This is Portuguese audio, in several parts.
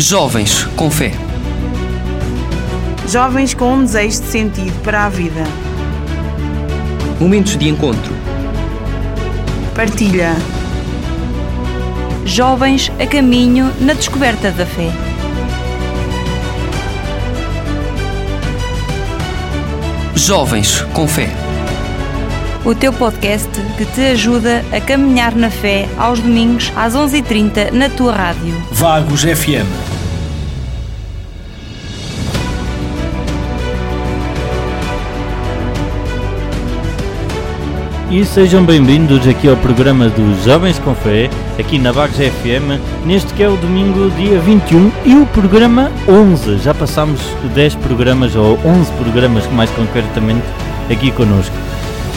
Jovens com fé. Jovens com um desejo de sentido para a vida. Momentos de encontro. Partilha. Jovens a caminho na descoberta da fé. Jovens com fé. O teu podcast que te ajuda a caminhar na fé aos domingos às 11h30 na tua rádio. Vagos FM. E sejam bem-vindos aqui ao programa dos Jovens com Fé, aqui na Vagos FM, neste que é o domingo, dia 21, e o programa 11. Já passámos 10 programas, ou 11 programas mais concretamente, aqui connosco.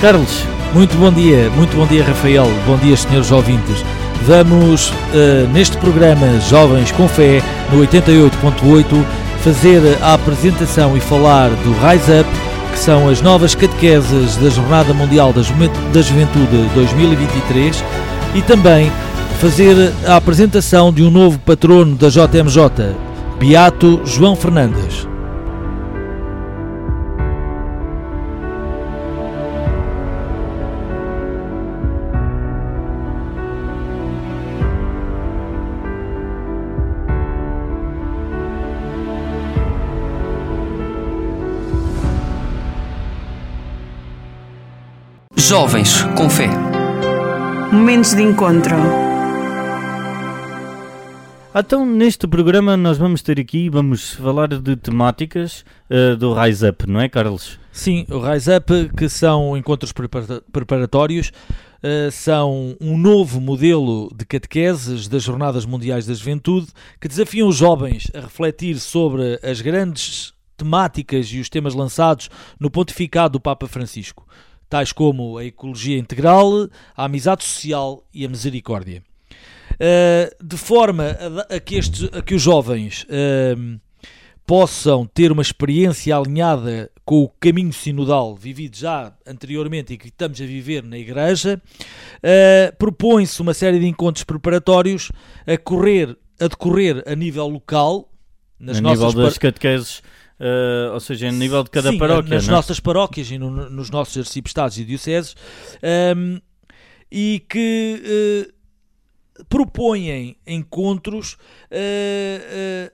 Carlos, Muito bom dia, muito bom dia Rafael, bom dia senhores ouvintes. Vamos eh, neste programa Jovens com Fé, no 88.8, fazer a apresentação e falar do Rise Up, que são as novas catequeses da Jornada Mundial da Juventude, da Juventude 2023 e também fazer a apresentação de um novo patrono da JMJ, Beato João Fernandes. Jovens com fé. Momentos de encontro. então neste programa nós vamos ter aqui, vamos falar de temáticas eh, do Rise Up, não é Carlos? Sim, o Rise Up, que são encontros prepara- preparatórios, eh, são um novo modelo de catequeses das Jornadas Mundiais da Juventude que desafiam os jovens a refletir sobre as grandes temáticas e os temas lançados no pontificado do Papa Francisco, tais como a ecologia integral, a amizade social e a misericórdia. Eh, de forma a que, estes, a que os jovens ehm, possam ter uma experiência alinhada com o caminho sinodal vivido já anteriormente e que estamos a viver na Igreja, eh, propõe-se uma série de encontros preparatórios a, correr, a decorrer a nível local, nas a nossas nível das catequeses, eh, ou seja, a nível de cada Sim, paróquia, nas não é? nossas paróquias e no- nos nossos arciprestados e dioceses, ehm, e que eh, propõem encontros eh,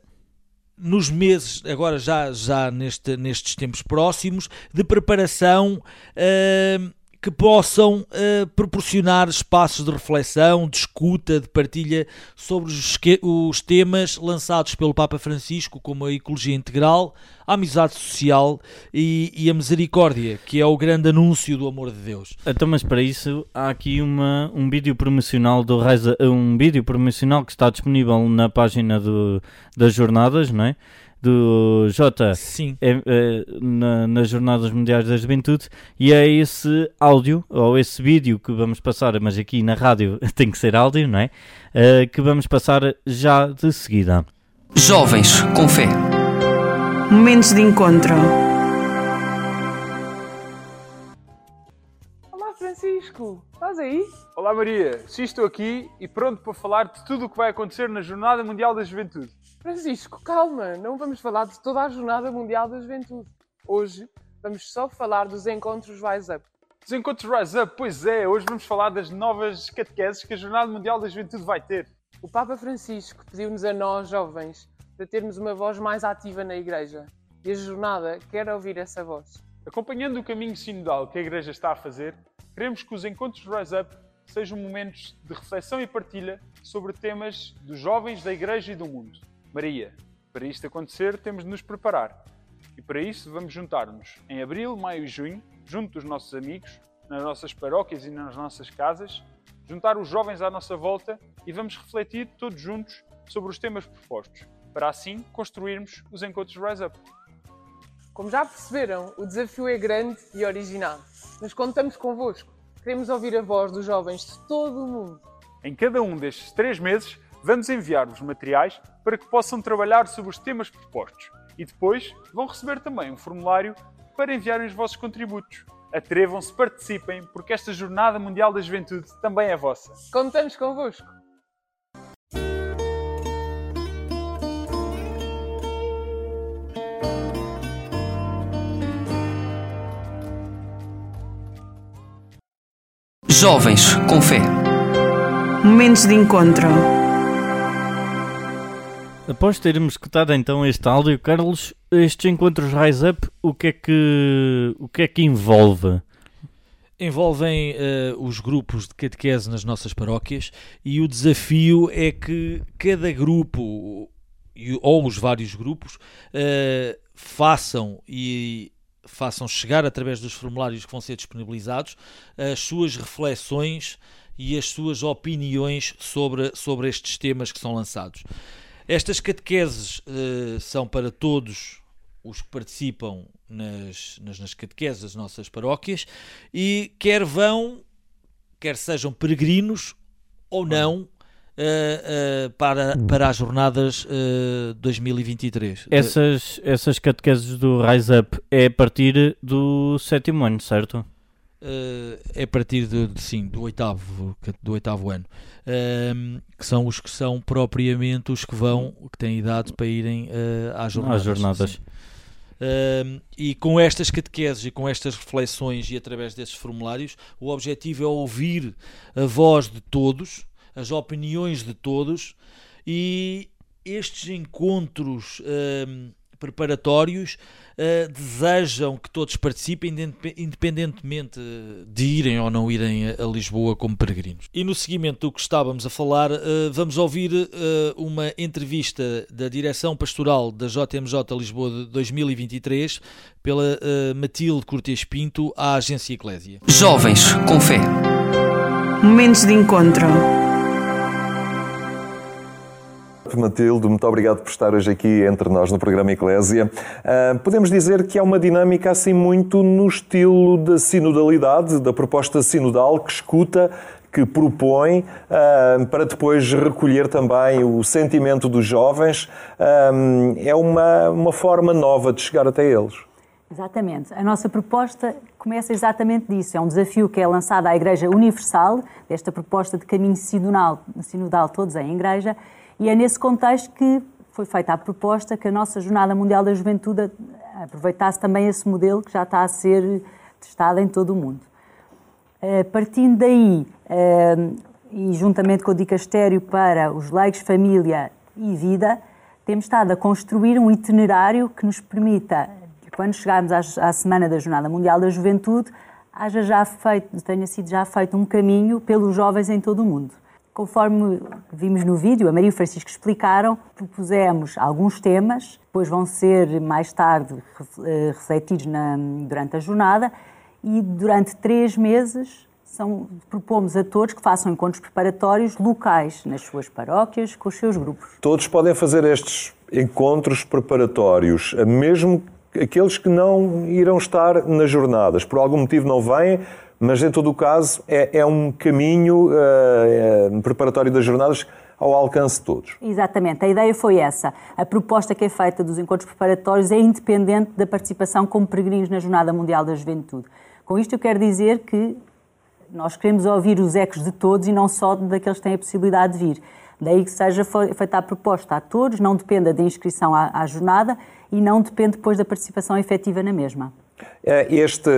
nos meses, agora já, já neste, nestes tempos próximos, de preparação eh, que possam eh, proporcionar espaços de reflexão, de escuta, de partilha sobre os, os temas lançados pelo Papa Francisco, como a ecologia integral, a amizade social e, e a misericórdia, que é o grande anúncio do amor de Deus. Então, mas para isso há aqui uma, um vídeo promocional do Rise, um vídeo promocional que está disponível na página do, das jornadas, não é? Do J Sim. é, é, na- nas Jornadas Mundiais da Juventude e é esse áudio ou esse vídeo que vamos passar, mas aqui na rádio tem que ser áudio, não é? Eh, que vamos passar já de seguida. Jovens com fé. Momentos de encontro. Olá Francisco, estás aí? Olá Maria, sim estou aqui e pronto para falar de tudo o que vai acontecer na Jornada Mundial da Juventude. Francisco, calma, não vamos falar de toda a Jornada Mundial da Juventude. Hoje vamos só falar dos encontros Rise Up. Os encontros Rise Up, pois é, hoje vamos falar das novas catequeses que a Jornada Mundial da Juventude vai ter. O Papa Francisco pediu-nos a nós, jovens, para termos uma voz mais ativa na Igreja. E a jornada quer ouvir essa voz. Acompanhando o caminho sinodal que a Igreja está a fazer, queremos que os encontros Rise Up sejam momentos de reflexão e partilha sobre temas dos jovens da Igreja e do mundo. Maria, para isto acontecer, temos de nos preparar. E para isso, vamos juntar-nos em abril, maio e junho, junto dos nossos amigos, nas nossas paróquias e nas nossas casas, juntar os jovens à nossa volta e vamos refletir todos juntos sobre os temas propostos, para assim construirmos os encontros Rise Up. Como já perceberam, o desafio é grande e original. Mas contamos convosco. Queremos ouvir a voz dos jovens de todo o mundo. Em cada um destes três meses, Vamos enviar-vos materiais para que possam trabalhar sobre os temas propostos e depois vão receber também um formulário para enviarem os vossos contributos. Atrevam-se, participem, porque esta Jornada Mundial da Juventude também é vossa. Contamos convosco! Jovens com Fé Momentos de encontro Após termos escutado então este áudio, Carlos, estes encontros Rise Up, o que é que, o que, é que envolve? Envolvem uh, os grupos de catequese nas nossas paróquias e o desafio é que cada grupo ou os vários grupos uh, façam e façam chegar através dos formulários que vão ser disponibilizados as suas reflexões e as suas opiniões sobre, sobre estes temas que são lançados. Estas catequeses uh, são para todos os que participam nas, nas, nas catequeses das nossas paróquias e quer vão, quer sejam peregrinos ou não, Uh, uh, para, para as jornadas uh, 2023. Essas, essas catequeses do Rise Up é a partir do sétimo ano, certo? Uh, é a partir de, de, sim, do oitavo, do oitavo ano. que são os que são propriamente os que vão, que têm idade para irem às jornadas. Às jornadas. e com estas catequeses e com estas reflexões e através desses formulários, o objetivo é ouvir a voz de todos as opiniões de todos e estes encontros uh, preparatórios uh, desejam que todos participem, independentemente de irem ou não irem a, a, Lisboa como peregrinos. E no seguimento do que estávamos a falar, uh, vamos ouvir eh, uma entrevista da Direção Pastoral da JMJ Lisboa de 2023 pela Matilde Cortes Pinto à Agência Eclésia. Jovens com Fé. Momentos de encontro. Matilde, muito obrigado por estar hoje aqui entre nós no programa Eclésia. Uh, podemos dizer que há uma dinâmica assim muito no estilo da sinodalidade, da proposta sinodal que escuta, que propõe uh, para depois recolher também o sentimento dos jovens. Uh, é uma, uma forma nova de chegar até eles. Exatamente. A nossa proposta começa exatamente disso. É um desafio que é lançado à Igreja Universal, desta proposta de caminho sinodal, sinodal todos em Igreja, e é nesse contexto que foi feita a proposta que a nossa Jornada Mundial da Juventude aproveitasse também esse modelo que já está a ser testado em todo o mundo. Eh, partindo daí, eh, e juntamente com o Dicastério para os leigos, família e vida, temos estado a construir um itinerário que nos permita, quando chegarmos à Semana da Jornada Mundial da Juventude, haja já feito, tenha sido já feito um caminho pelos jovens em todo o mundo. Conforme vimos no vídeo, a Maria e o Francisco explicaram, propusemos alguns temas, depois vão ser mais tarde eh, refletidos na, durante a jornada e durante três meses são, propomos a todos que façam encontros preparatórios locais nas suas paróquias, com os seus grupos. Todos podem fazer estes encontros preparatórios, mesmo aqueles que não irão estar nas jornadas, por algum motivo não vêm, mas em todo o caso é, é um caminho uh, preparatório das jornadas ao alcance de todos. Exatamente, a ideia foi essa. A proposta que é feita dos encontros preparatórios é independente da participação como peregrinos na Jornada Mundial da Juventude. Com isto eu quero dizer que nós queremos ouvir os ecos de todos e não só daqueles que têm a possibilidade de vir. Daí que seja feita a proposta a todos, não dependa da inscrição à, à jornada e não depende depois da participação efetiva na mesma. Este,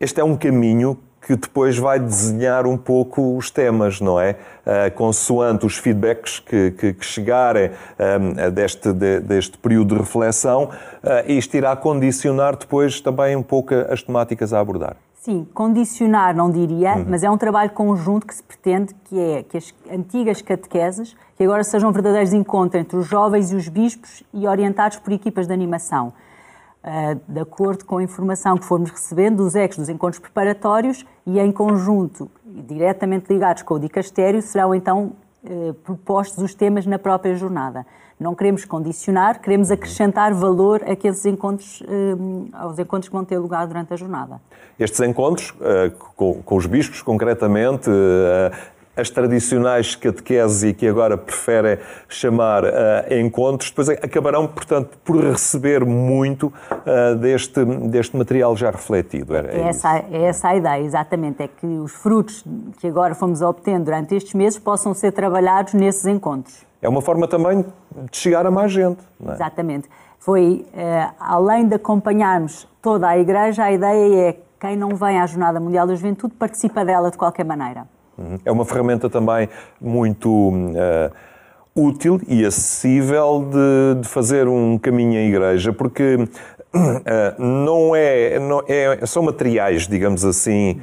este é um caminho que depois vai desenhar um pouco os temas, não é? Uh, consoante os feedbacks que, que, que chegarem um, deste, de, deste período de reflexão, uh, isto irá condicionar depois também um pouco as temáticas a abordar. Sim, condicionar não diria, uhum. mas é um trabalho conjunto que se pretende que é que as antigas catequeses, que agora sejam verdadeiros encontros entre os jovens e os bispos e orientados por equipas de animação. Eh, de acordo com a informação que formos recebendo dos ecos dos encontros preparatórios e em conjunto, diretamente ligados com o dicastério, serão então eh, propostos os temas na própria jornada. Não queremos condicionar, queremos acrescentar valor àqueles encontros, eh, aos encontros que vão ter lugar durante a jornada. Estes encontros, com, os bispos concretamente, as tradicionais catequeses e que agora preferem chamar uh, encontros, depois acabarão, portanto, por receber muito uh, deste, deste material já refletido. Era, é, essa, é essa a ideia, exatamente, é que os frutos que agora fomos obtendo durante estes meses possam ser trabalhados nesses encontros. É uma forma também de chegar a mais gente. É? Exatamente. Foi, uh, além de acompanharmos toda a Igreja, a ideia é quem não vem à Jornada Mundial da Juventude participa dela de qualquer maneira. Uhum. É uma ferramenta também muito uh, útil e acessível de, de, fazer um caminho à igreja, porque uh, não, é, não é, são materiais, digamos assim,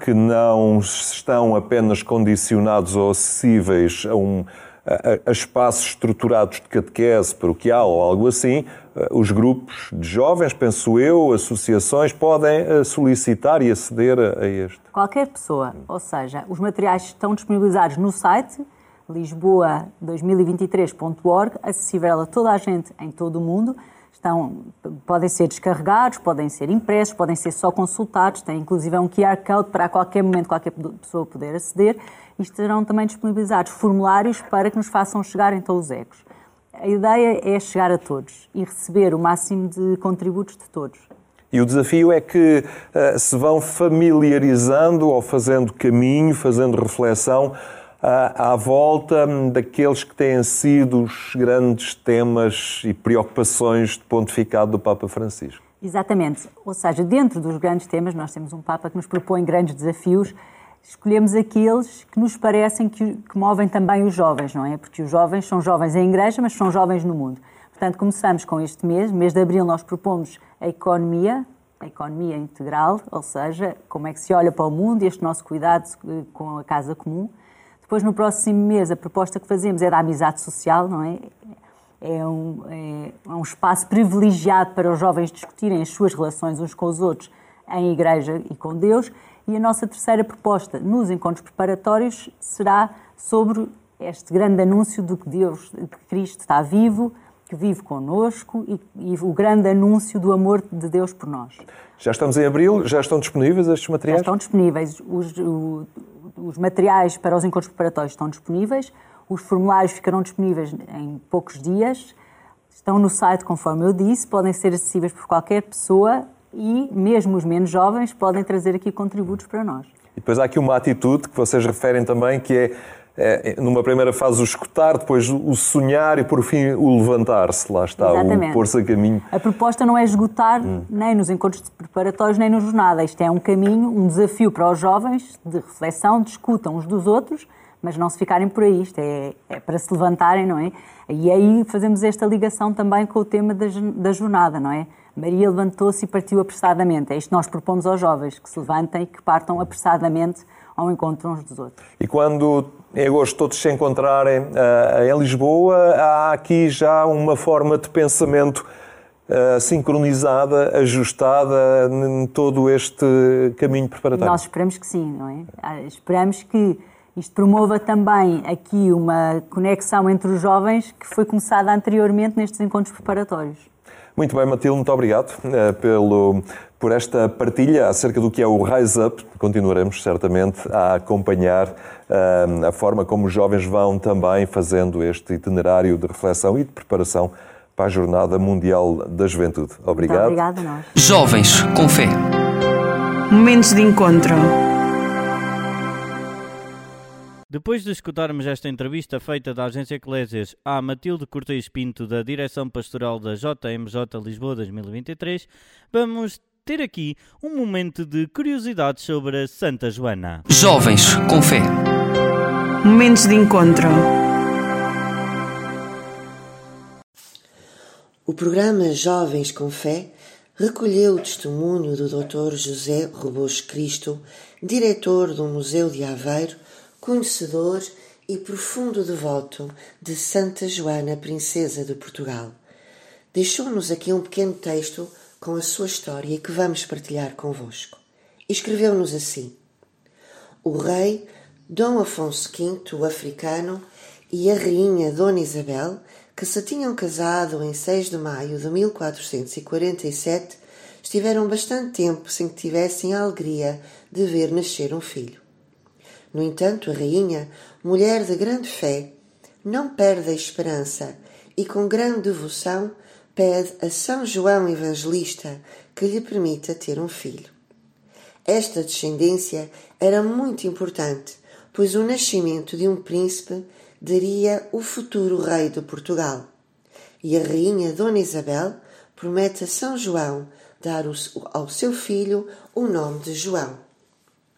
que não estão apenas condicionados ou acessíveis a um a, a espaços estruturados de catequese paroquial ou algo assim, eh, os grupos de jovens, penso eu, associações, podem eh, solicitar e aceder a, este. Qualquer pessoa, ou seja, os materiais estão disponibilizados no site lisboa2023.org, acessível a toda a gente em todo o mundo. Estão, podem ser descarregados, podem ser impressos, podem ser só consultados, tem inclusive um QR Code para a qualquer momento qualquer pessoa poder aceder e estarão também disponibilizados formulários para que nos façam chegar então os ecos. A ideia é chegar a todos e receber o máximo de contributos de todos. E o desafio é que uh, se vão familiarizando ou fazendo caminho, fazendo reflexão à, à volta daqueles que têm sido os grandes temas e preocupações de pontificado do Papa Francisco. Exatamente. Ou seja, dentro dos grandes temas, nós temos um Papa que nos propõe grandes desafios. Escolhemos aqueles que nos parecem que, que movem também os jovens, não é? Porque os jovens são jovens em igreja, mas são jovens no mundo. Portanto, começamos com este mês. Mês de abril, nós propomos a economia, a economia integral, ou seja, como é que se olha para o mundo, este nosso cuidado com a casa comum. Depois, no próximo mês, a proposta que fazemos é da amizade social, não é? É um, é, é um espaço privilegiado para os jovens discutirem as suas relações uns com os outros em igreja e com Deus. E a nossa terceira proposta nos encontros preparatórios será sobre este grande anúncio de que Deus, de que Cristo está vivo, que vive connosco e, e, o grande anúncio do amor de Deus por nós. Já estamos em abril, já estão disponíveis estes materiais? Já estão disponíveis. Os, o, os materiais para os encontros preparatórios estão disponíveis, os formulários ficarão disponíveis em poucos dias, estão no site, conforme eu disse, podem ser acessíveis por qualquer pessoa e mesmo os menos jovens podem trazer aqui contributos para nós. E depois há aqui uma atitude que vocês referem também, que é é, numa primeira fase o escutar, depois o sonhar e por fim o levantar-se. Lá está, Exatamente. o pôr-se a caminho. A proposta não é esgotar hum. nem nos encontros preparatórios nem na jornada. Isto é um caminho, um desafio para os jovens de reflexão, discutam uns dos outros, mas não se ficarem por aí. Isto é, é para se levantarem, não é? E aí fazemos esta ligação também com o tema da, da jornada, não é? Maria levantou-se e partiu apressadamente. É isto que nós propomos aos jovens, que se levantem e que partam apressadamente ao encontro uns dos outros. E quando em agosto todos se encontrarem uh, em Lisboa, há aqui já uma forma de pensamento uh, sincronizada, ajustada em todo este caminho preparatório? Nós esperamos que sim, não é? Ah, esperamos que isto promova também aqui uma conexão entre os jovens que foi começada anteriormente nestes encontros preparatórios. Muito bem, Matilde, muito obrigado uh, pelo, por esta partilha acerca do que é o Rise Up. Continuaremos certamente a acompanhar uh, a forma como os jovens vão também fazendo este itinerário de reflexão e de preparação para a Jornada Mundial da Juventude. Obrigado. Muito obrigado nós. Jovens com fé. Momentos de encontro. Depois de escutarmos esta entrevista feita da Agência Eclésias à Matilde Cortês Pinto, da Direção Pastoral da JMJ Lisboa 2023, vamos ter aqui um momento de curiosidade sobre a Santa Joana. Jovens com fé. Momentos de encontro. O programa Jovens com Fé recolheu o testemunho do Dr. José Robos Cristo, diretor do Museu de Aveiro, conhecedor e profundo devoto de Santa Joana, Princesa de Portugal. Deixou-nos aqui um pequeno texto com a sua história que vamos partilhar convosco. Escreveu-nos assim: O rei Dom Afonso V, o africano, e a rainha Dona Isabel, que se tinham casado em 6 de maio de 1447, estiveram bastante tempo sem que tivessem a alegria de ver nascer um filho. No entanto, a rainha, mulher de grande fé, não perde a esperança e, com grande devoção, pede a São João Evangelista que lhe permita ter um filho. Esta descendência era muito importante, pois o nascimento de um príncipe daria o futuro rei de Portugal. E a rainha Dona Isabel promete a São João dar ao seu filho o nome de João.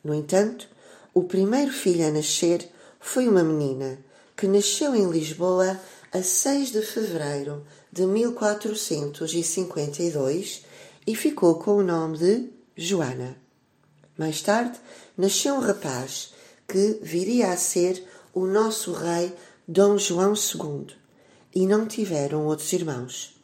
No entanto, o primeiro filho a nascer foi uma menina que nasceu em Lisboa a 6 de fevereiro de 1452 e ficou com o nome de Joana. Mais tarde, nasceu um rapaz que viria a ser o nosso rei Dom João II e não tiveram outros irmãos.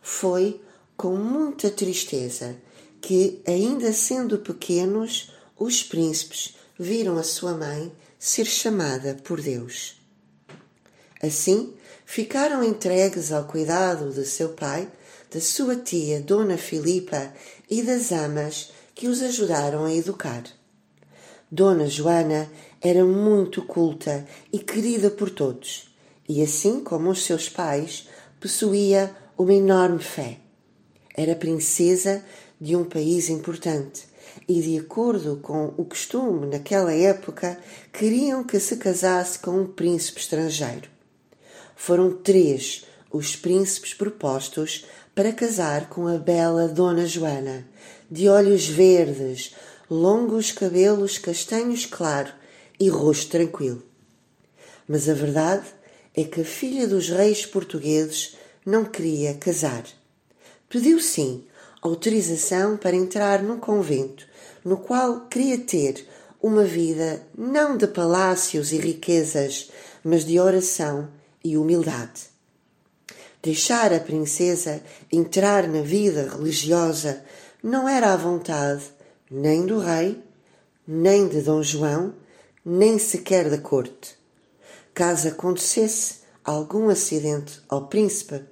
Foi com muita tristeza que, ainda sendo pequenos, os príncipes viram a sua mãe ser chamada por Deus. Assim, ficaram entregues ao cuidado de seu pai, da sua tia Dona Filipa e das amas que os ajudaram a educar. Dona Joana era muito culta e querida por todos, e assim como os seus pais, possuía uma enorme fé. Era princesa de um país importante e, de acordo com o costume naquela época, queriam que se casasse com um príncipe estrangeiro. Foram três os príncipes propostos para casar com a bela Dona Joana, de olhos verdes, longos cabelos castanhos claro e rosto tranquilo. Mas a verdade é que a filha dos reis portugueses não queria casar. Pediu sim autorização para entrar num convento no qual queria ter uma vida não de palácios e riquezas, mas de oração e humildade. Deixar a princesa entrar na vida religiosa não era à vontade nem do rei, nem de Dom João, nem sequer da corte. Caso acontecesse algum acidente ao príncipe,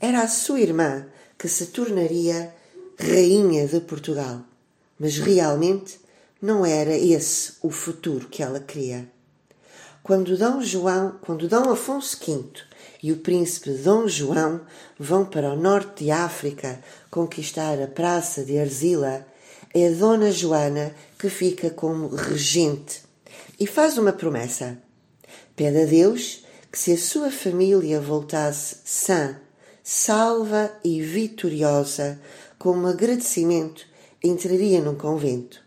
era a sua irmã que se tornaria rainha de Portugal. Mas realmente não era esse o futuro que ela queria. Quando Dom João, quando Dom Afonso V e o príncipe Dom João vão para o norte de África conquistar a praça de Arzila, é Dona Joana que fica como regente e faz uma promessa. Pede a Deus que, se a sua família voltasse sã, salva e vitoriosa, como agradecimento, entraria num convento.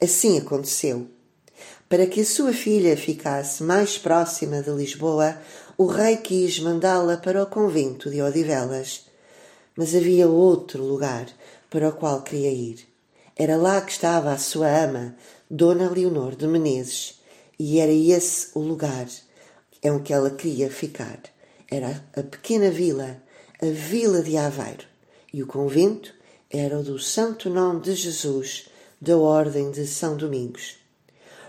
Assim aconteceu. Para que a sua filha ficasse mais próxima de Lisboa, o rei quis mandá-la para o convento de Odivelas. Mas havia outro lugar para o qual queria ir. Era lá que estava a sua ama, Dona Leonor de Menezes, e era esse o lugar em que ela queria ficar. Era a pequena vila, a vila de Aveiro, e o convento era o do Santo Nome de Jesus, da Ordem de São Domingos.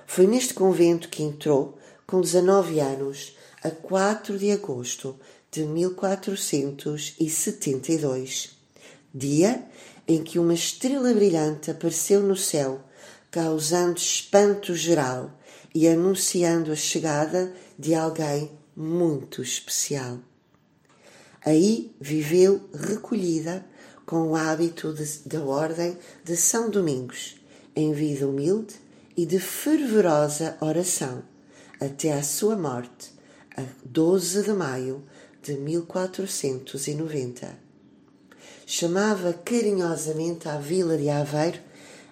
Foi neste convento que entrou, com 19 anos, a 4 de agosto de 1472, dia em que uma estrela brilhante apareceu no céu, causando espanto geral e anunciando a chegada de alguém muito especial. Aí viveu recolhida com o hábito de, da Ordem de São Domingos, em vida humilde e de fervorosa oração, até à sua morte, a 12 de maio de 1490 chamava carinhosamente à vila de Aveiro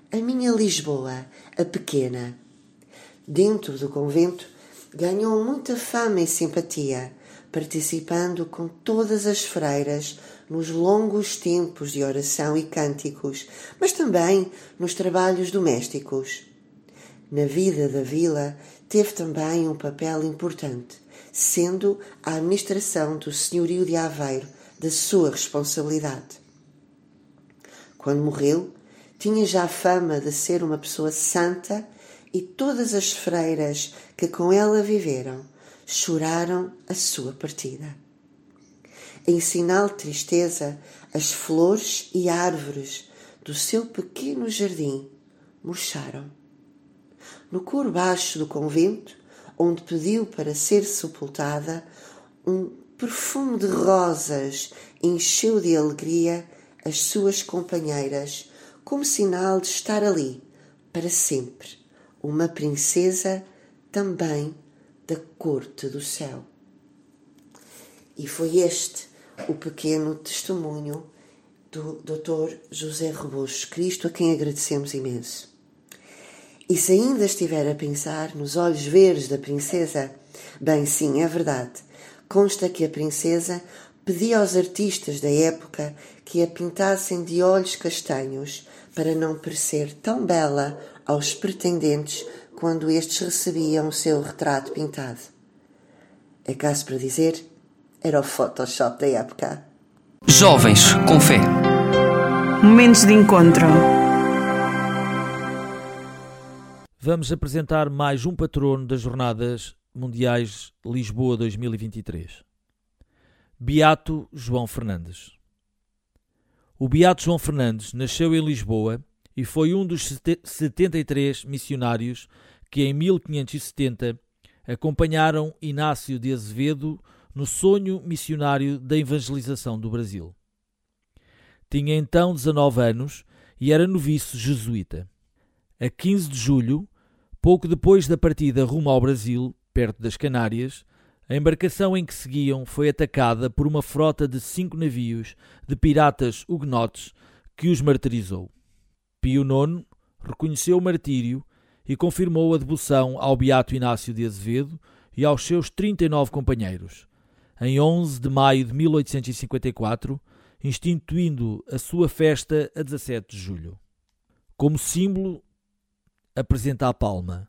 a minha Lisboa, a pequena. Dentro do convento, ganhou muita fama e simpatia, participando com todas as freiras nos longos tempos de oração e cânticos, mas também nos trabalhos domésticos. Na vida da vila, teve também um papel importante, sendo a administração do senhorio de Aveiro da sua responsabilidade. Quando morreu, tinha já a fama de ser uma pessoa santa e todas as freiras que com ela viveram choraram a sua partida. Em sinal de tristeza, as flores e árvores do seu pequeno jardim murcharam. No coro baixo do convento, onde pediu para ser sepultada, um perfume de rosas encheu de alegria as suas companheiras como sinal de estar ali para sempre, uma princesa também da corte do céu. E foi este o pequeno testemunho do Dr. José Rebouços Cristo, a quem agradecemos imenso. E se ainda estiver a pensar nos olhos verdes da princesa, bem, sim, é verdade. Consta que a princesa pedia aos artistas da época que a pintassem de olhos castanhos para não parecer tão bela aos pretendentes quando estes recebiam o seu retrato pintado. É caso para dizer, era o Photoshop da época. Jovens com Fé. Momentos de encontro. Vamos apresentar mais um patrono das Jornadas Mundiais Lisboa 2023. Beato João Fernandes. O Beato João Fernandes nasceu em Lisboa e foi um dos 73 missionários que em 1570 acompanharam Inácio de Azevedo no sonho missionário da evangelização do Brasil. Tinha então 19 anos e era noviço jesuíta. A 15 de julho, pouco depois da partida rumo ao Brasil, perto das Canárias, a embarcação em que seguiam foi atacada por uma frota de cinco navios de piratas huguenotes que os martirizou. Pio IX reconheceu o martírio e confirmou a devoção ao Beato Inácio de Azevedo e aos seus 39 companheiros, em 11 de maio de 1854, instituindo a sua festa a 17 de julho. Como símbolo, apresenta a palma.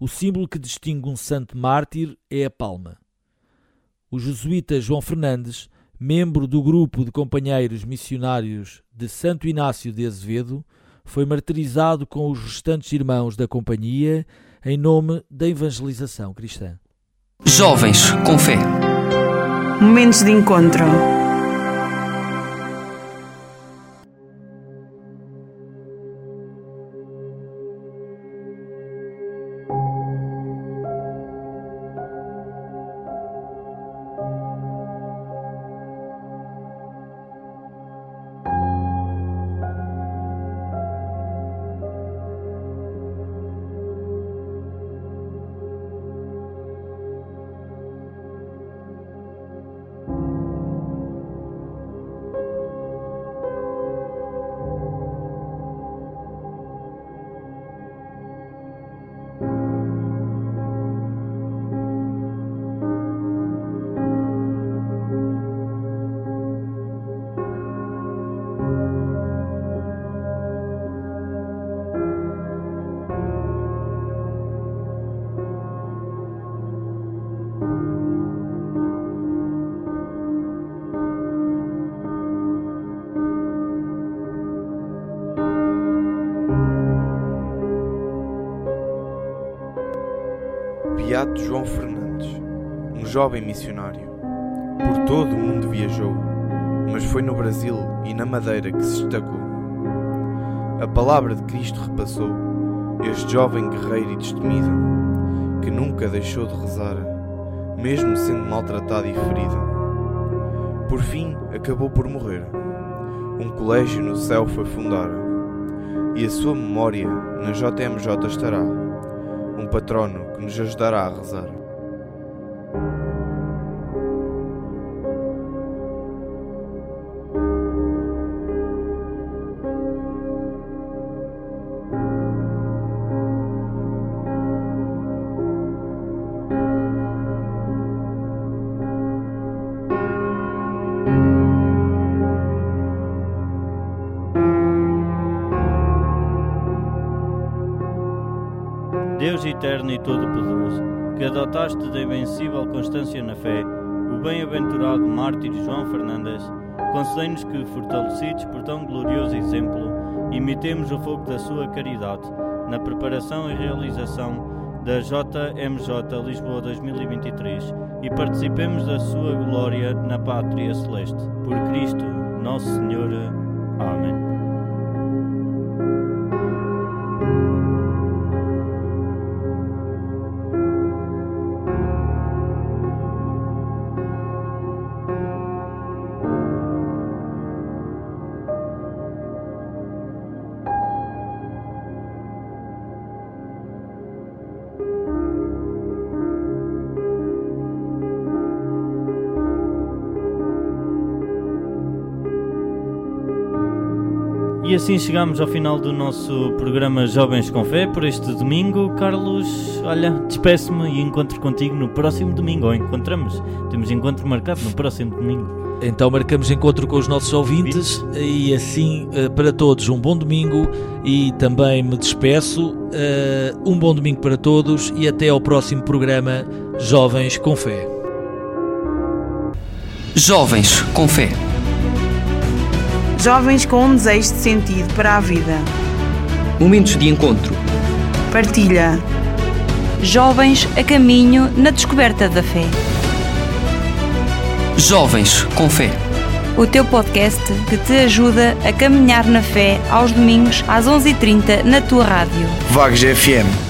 O símbolo que distingue um santo mártir é a palma. O jesuíta João Fernandes, membro do grupo de companheiros missionários de Santo Inácio de Azevedo, foi martirizado com os restantes irmãos da companhia em nome da evangelização cristã. Jovens com Fé. Momentos de. João Fernandes, um jovem missionário. Por todo o mundo viajou, mas foi no Brasil e na Madeira que se destacou. A palavra de Cristo repassou este jovem guerreiro e destemido, que nunca deixou de rezar, mesmo sendo maltratado e ferido. Por fim, acabou por morrer. Um colégio no céu foi fundar, e a sua memória na JMJ estará um patrono que nos ajudará a rezar. Eterno e todo-poderoso, que adotaste da invencível constância na fé o bem-aventurado mártir João Fernandes, concedei-nos que, fortalecidos por tão glorioso exemplo, imitemos o fogo da sua caridade na preparação e realização da JMJ Lisboa 2023 e participemos da sua glória na pátria celeste. Por Cristo, nosso Senhor. Amém. Assim chegamos ao final do nosso programa Jovens com Fé por este domingo. Carlos, olha, despeço-me e encontro contigo no próximo domingo. Ou encontramos, temos encontro marcado no próximo domingo. Então marcamos encontro com os nossos ouvintes e assim eh, para todos um bom domingo e também me despeço. eh, Um bom domingo para todos e até ao próximo programa Jovens com Fé. Jovens com Fé. Jovens com um desejo de sentido para a vida. Momentos de encontro. Partilha. Jovens a caminho na descoberta da fé. Jovens com Fé. O teu podcast que te ajuda a caminhar na fé aos domingos às 11h30 na tua rádio. Vagos FM